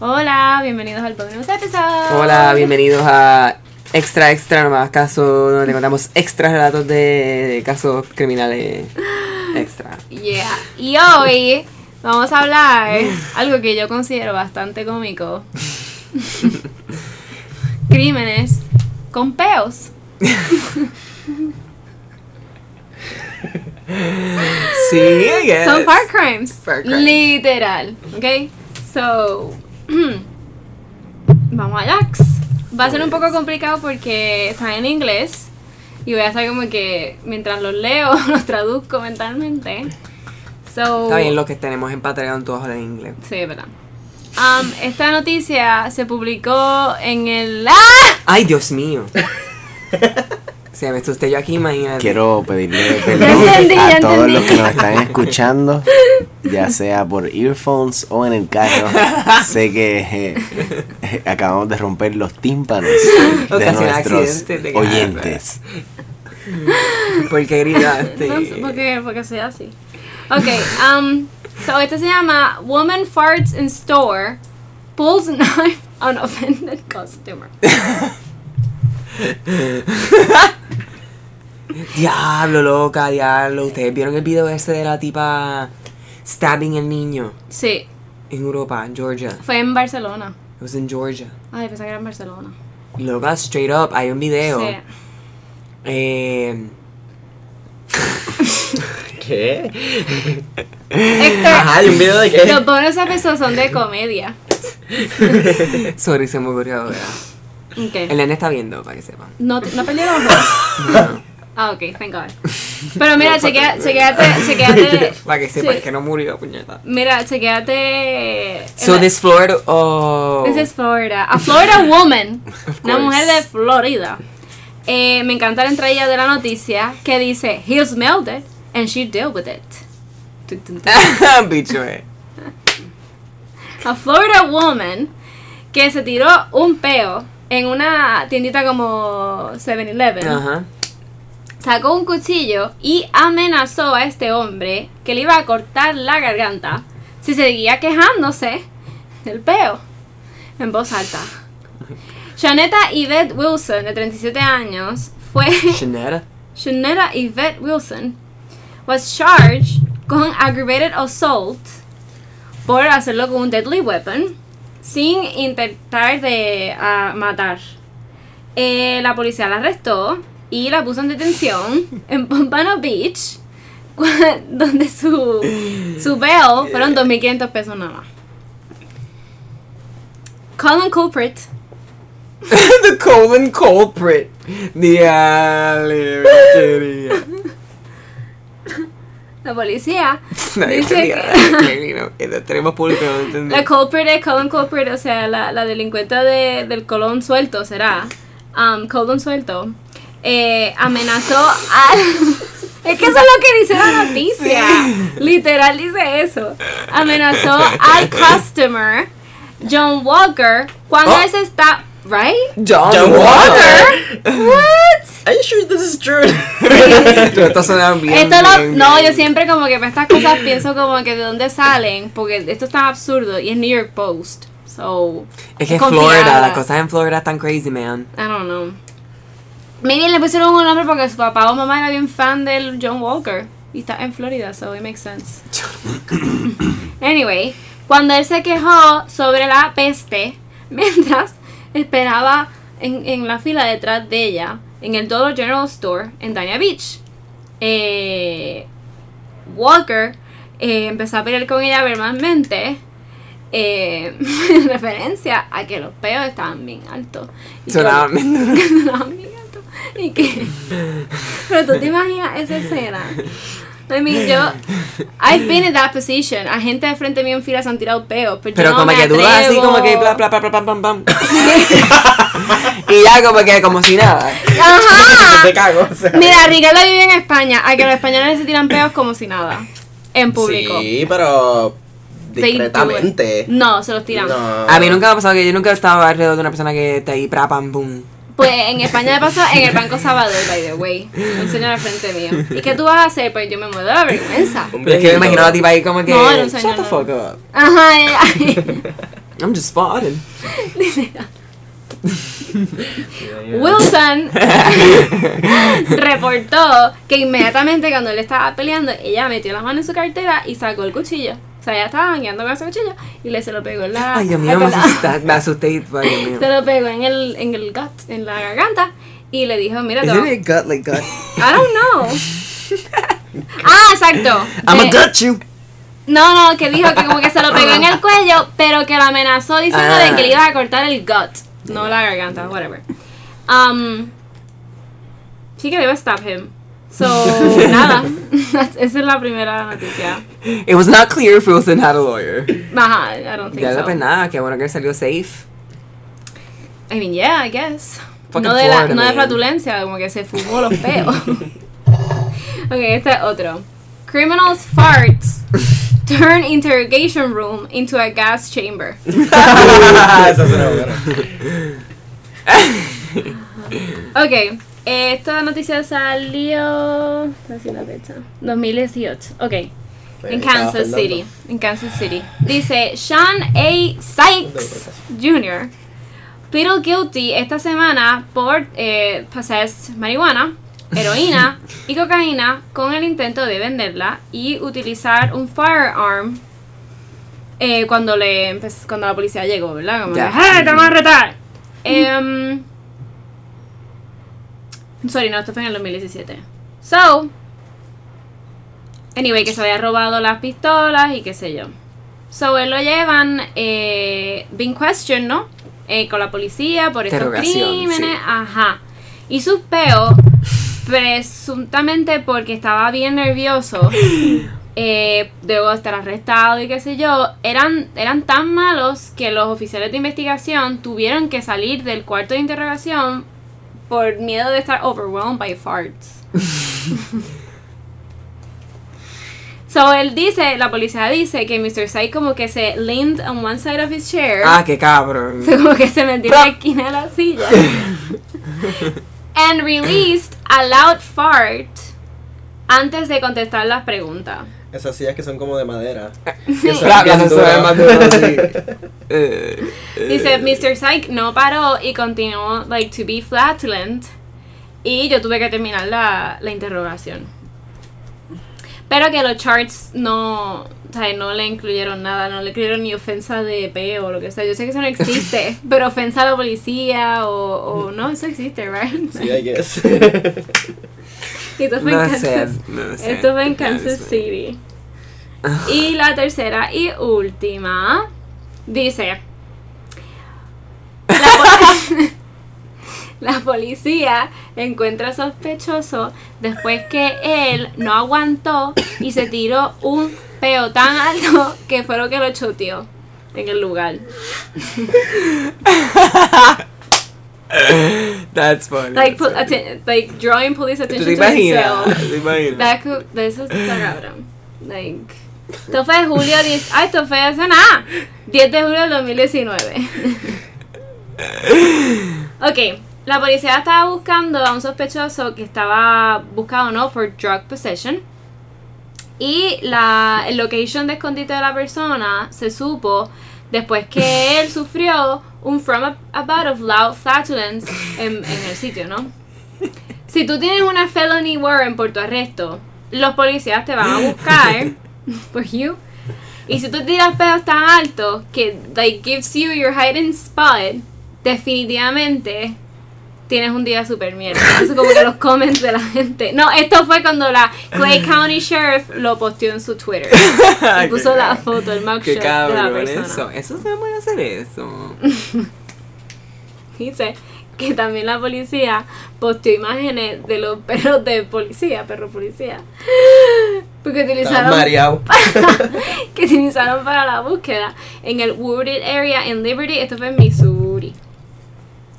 Hola, bienvenidos al bonus episodio. Hola, bienvenidos a Extra Extra nomás, caso donde contamos extra relatos de, de casos criminales extra. Yeah. Y hoy vamos a hablar algo que yo considero bastante cómico. Crímenes con peos. Sí, I guess. Son far crimes. Far crimes. Literal. Ok. So. vamos a Jax. Va a ser un poco complicado porque está en inglés. Y voy a estar como que mientras los leo, los traduzco mentalmente. So, Está bien, los que tenemos en Patreon todos hablan inglés. Sí, es verdad. Um, esta noticia se publicó en el. ¡Ah! Ay, Dios mío. Se me asusté yo aquí, imagínate. Quiero pedirle perdón entendí, a todos entendí. los que nos están escuchando, ya sea por earphones o en el carro. Sé que eh, eh, acabamos de romper los tímpanos de nuestros accidentes de oyentes. ¿Por qué gritaste? No sé por qué, porque soy así. Ok, um, so este se llama Woman Farts in Store, Pulls Knife on Offended Customer. Diablo, loca, diablo. ¿Ustedes vieron el video ese de la tipa stabbing el niño Sí, en Europa, en Georgia? fue en Barcelona. It was in Georgia. Ay, pensé que era en Barcelona. Loca, straight up, hay un video. Sí. Eh, ¿Qué? Héctor, Ajá, ¿hay un video de qué? los bonus episodios son de comedia. sorry, se me ocurrió ahora. Ok. El nene está viendo, para que sepan. No, no perdí los ojos. Ah, ok, thank God. Pero mira, chequea, chequeate, chequeate. Para que sepan sí. que no murió, puñeta. Mira, chequeate. So this Florida, oh. This is Florida. A Florida woman. una mujer de Florida. Eh, me encanta la entrada de la noticia que dice: He smelled it and she dealt with it. Bicho, eh. A Florida woman que se tiró un peo en una tiendita como 7-Eleven. Ajá. Sacó un cuchillo y amenazó a este hombre que le iba a cortar la garganta si seguía quejándose del peo en voz alta. Shanetta Yvette Wilson, de 37 años, fue. Shanetta. Shanetta Yvette Wilson was charged con aggravated assault por hacerlo con un deadly weapon sin intentar de ah, matar. Eh, la policía la arrestó y la puso en detención en Pompano Beach, donde su, su bail fueron 2.500 pesos nada más. Colin Culprit The colon culprit. Diablo. La policía Nadie dice entendía. que Clearly no. Que Tenemos público, no entendí. La culprit es Colin Culprit, o sea, la, la delincuente de- del colon suelto será. Um, colon suelto. Eh, amenazó al. es que eso es lo que dice la noticia. Literal dice eso. Amenazó al customer, John Walker, cuando Oh. él se está. ¿Right? John, John Walker. What? Are you sure this is true? Esto suena bien. Esto lo, bien, no, bien. yo siempre como que para estas cosas pienso como que de dónde salen, porque esto es tan absurdo y es New York Post. So, Es que es confiada. Florida, las cosas en Florida están crazy, man. I don't know. Maybe le pusieron un nombre porque su papá o mamá era bien fan del John Walker. Y está en Florida, so it makes sense. Anyway, cuando él se quejó sobre la peste, mientras esperaba en, en la fila detrás de ella, en el Dollar General Store en Dania Beach, eh, Walker eh, empezó a pelear con ella verbalmente. eh, en referencia a que los peos estaban bien altos. Y sonaban bien altos. Y que. Pero tú te imaginas esa escena. I mean, yo. I've been in that position. A gente de frente mío en fila se han tirado peos. Pero, Pero yo no como me que dudas así, atrevo. como que bla bla bla bla bla bla bla. y ya como que como si nada. Ajá. Te cago. o sea. Mira, Ricardo vive en España. A que los españoles se tiran peos como si nada. En público. Sí, pero discretamente. No, se los tiran. No. A mí nunca me ha pasado que yo nunca he estado alrededor de una persona que está ahí, pra, pam, pum. Pues en España me pasó en el Banco Salvador, by the way. Un señor al frente mío. ¿Y qué tú vas a hacer? Pues yo me muero de la vergüenza. Pero es que me imagino a tipa ahí como que. No, era un señor, Shut the fuck up. Ajá, ay, ay. I'm just farting. Wilson reportó que inmediatamente cuando él estaba peleando, ella metió la mano en su cartera y sacó el cuchillo. O sea, ella estaba guiando con ese cuchillo y le se lo pegó en la. Ay, Dios mío, me asusté. Me asusté. Ay, Dios mío. Se lo pegó en el, en el gut, en la garganta. Y le dijo, mira, Isn't it gut like gut? I don't know. ah, exacto. I'ma De- gut you. No, no, que dijo que como que se lo pegó en el cuello, pero que lo amenazó diciendo Ah. de que le iba a cortar el gut, no la garganta, whatever. Um, sí que le iba a stab him. So, nada, esa es la primera noticia. It was not clear if Wilson had a lawyer. Ajá, I don't think Ya so. no pues nada, qué bueno que salió safe. I mean, yeah, I guess. Fucking No de, la, Florida no de man. flatulencia, como que se fumó los peos. ok, este es otro. Criminals farts turn interrogation room into a gas chamber. Esa suena buena. Ok, esta noticia salió. Así la fecha. 2018. Ok. En Kansas. City. En Kansas City. Dice Sean A. Sykes Jr. pleaded guilty esta semana por eh, possessed marihuana, heroína y cocaína con el intento de venderla y utilizar un firearm eh, cuando le cuando la policía llegó, ¿verdad? Como que, ¡Hey, te vamos a retar! Em, sorry, no, esto fue en el 2017. So, anyway, que se había robado las pistolas y qué sé yo. So, él lo llevan, eh, being questioned, ¿no? Eh, con la policía por estos crímenes, sí. ajá. Y sus peos, presuntamente porque estaba bien nervioso, eh, luego de estar arrestado y qué sé yo, eran, eran tan malos que los oficiales de investigación tuvieron que salir del cuarto de interrogación por miedo de estar overwhelmed by farts. So él dice, la policía dice que Mr. Sai como que se leaned on one side of his chair. Ah, qué cabrón. So, como que se metió en la esquina de la silla. and released a loud fart antes de contestar las preguntas. Esas sillas que son como de madera. Sí. Sí. Dice. Mr. Psych no paró y continuó, like, to be flatulent. Y yo tuve que terminar la, la interrogación. Pero que los charts no, o sea, no le incluyeron nada, no le incluyeron ni ofensa de peo o lo que sea. Yo sé que eso no existe, pero ofensa a la policía o, o no, eso existe, right? Sí, I guess. Y esto fue en No sé, Kansas, no esto fue en Kansas City. Y la tercera y última dice: la, la policía encuentra sospechoso después que él no aguantó y se tiró un peo tan alto que fue lo que lo choteó en el lugar. That's funny. Like, that's funny. like drawing police ¿Tú attention te to himself. ¿Te imaginas? That could, de eso está cabrón. Like, esto fue julio 10. Ay, esto fue hace nada. 10 de julio del 2019. ok, la policía estaba buscando a un sospechoso que estaba buscado, ¿no? For drug possession. Y la el location de escondite de la persona se supo después que él sufrió un from a, a bout of loud flatulence en, en el sitio, ¿no? Si tú tienes una felony warrant por tu arresto, los policías te van a buscar por you. Y si tú tiras pedos tan altos que like gives you your hiding spot, definitivamente tienes un día super mierda. Eso como que los comments de la gente. No, esto fue cuando la Clay County Sheriff lo posteó en su Twitter. Y puso la foto, el mugshot Qué de la cabrón persona. eso. Eso se puede hacer eso. Dice que también la policía posteó imágenes de los perros de policía, perro policía. Porque utilizaron que utilizaron para la búsqueda en el wooded area en Liberty, esto fue en Missouri.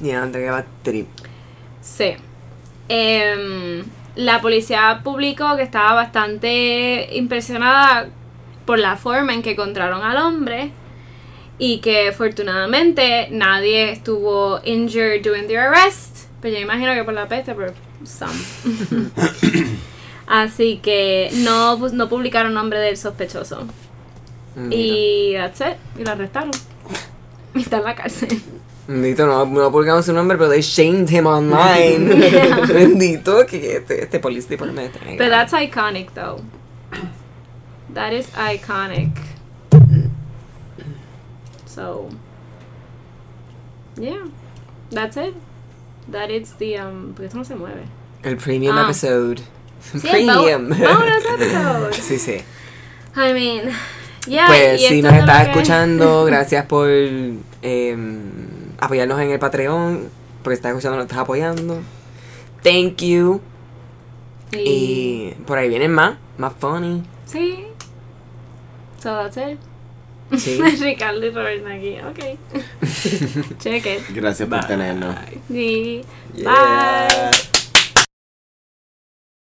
Y antes que va trip. Sí. Em, la policía publicó que estaba bastante impresionada por la forma en que encontraron al hombre y que afortunadamente nadie estuvo injured during the arrest. Pero yo imagino que por la peste, pero some. Así que no, no publicaron nombre del sospechoso. Mira. Y that's it. Y lo arrestaron. Está en la cárcel. Bendito, no, no publicamos su nombre, pero they shamed him online. Yeah. Bendito que este, este police department. But that's iconic, though. That is iconic. So, yeah, that's it. That is the um. Porque esto no se mueve. El premium Ah. episode. Sí, premium. bonus episode. sí, sí. I mean, yeah. Pues y si esto nos estás escuchando, gracias por em, apoyarnos en el Patreon, porque estás escuchando, nos estás apoyando. Thank you. Y, Y por ahí vienen más, más funny. sí. So that's it. Sí. Ricardo y Robert aquí. Okay. Check it. Gracias por tenernos. Sí. Yeah. Bye.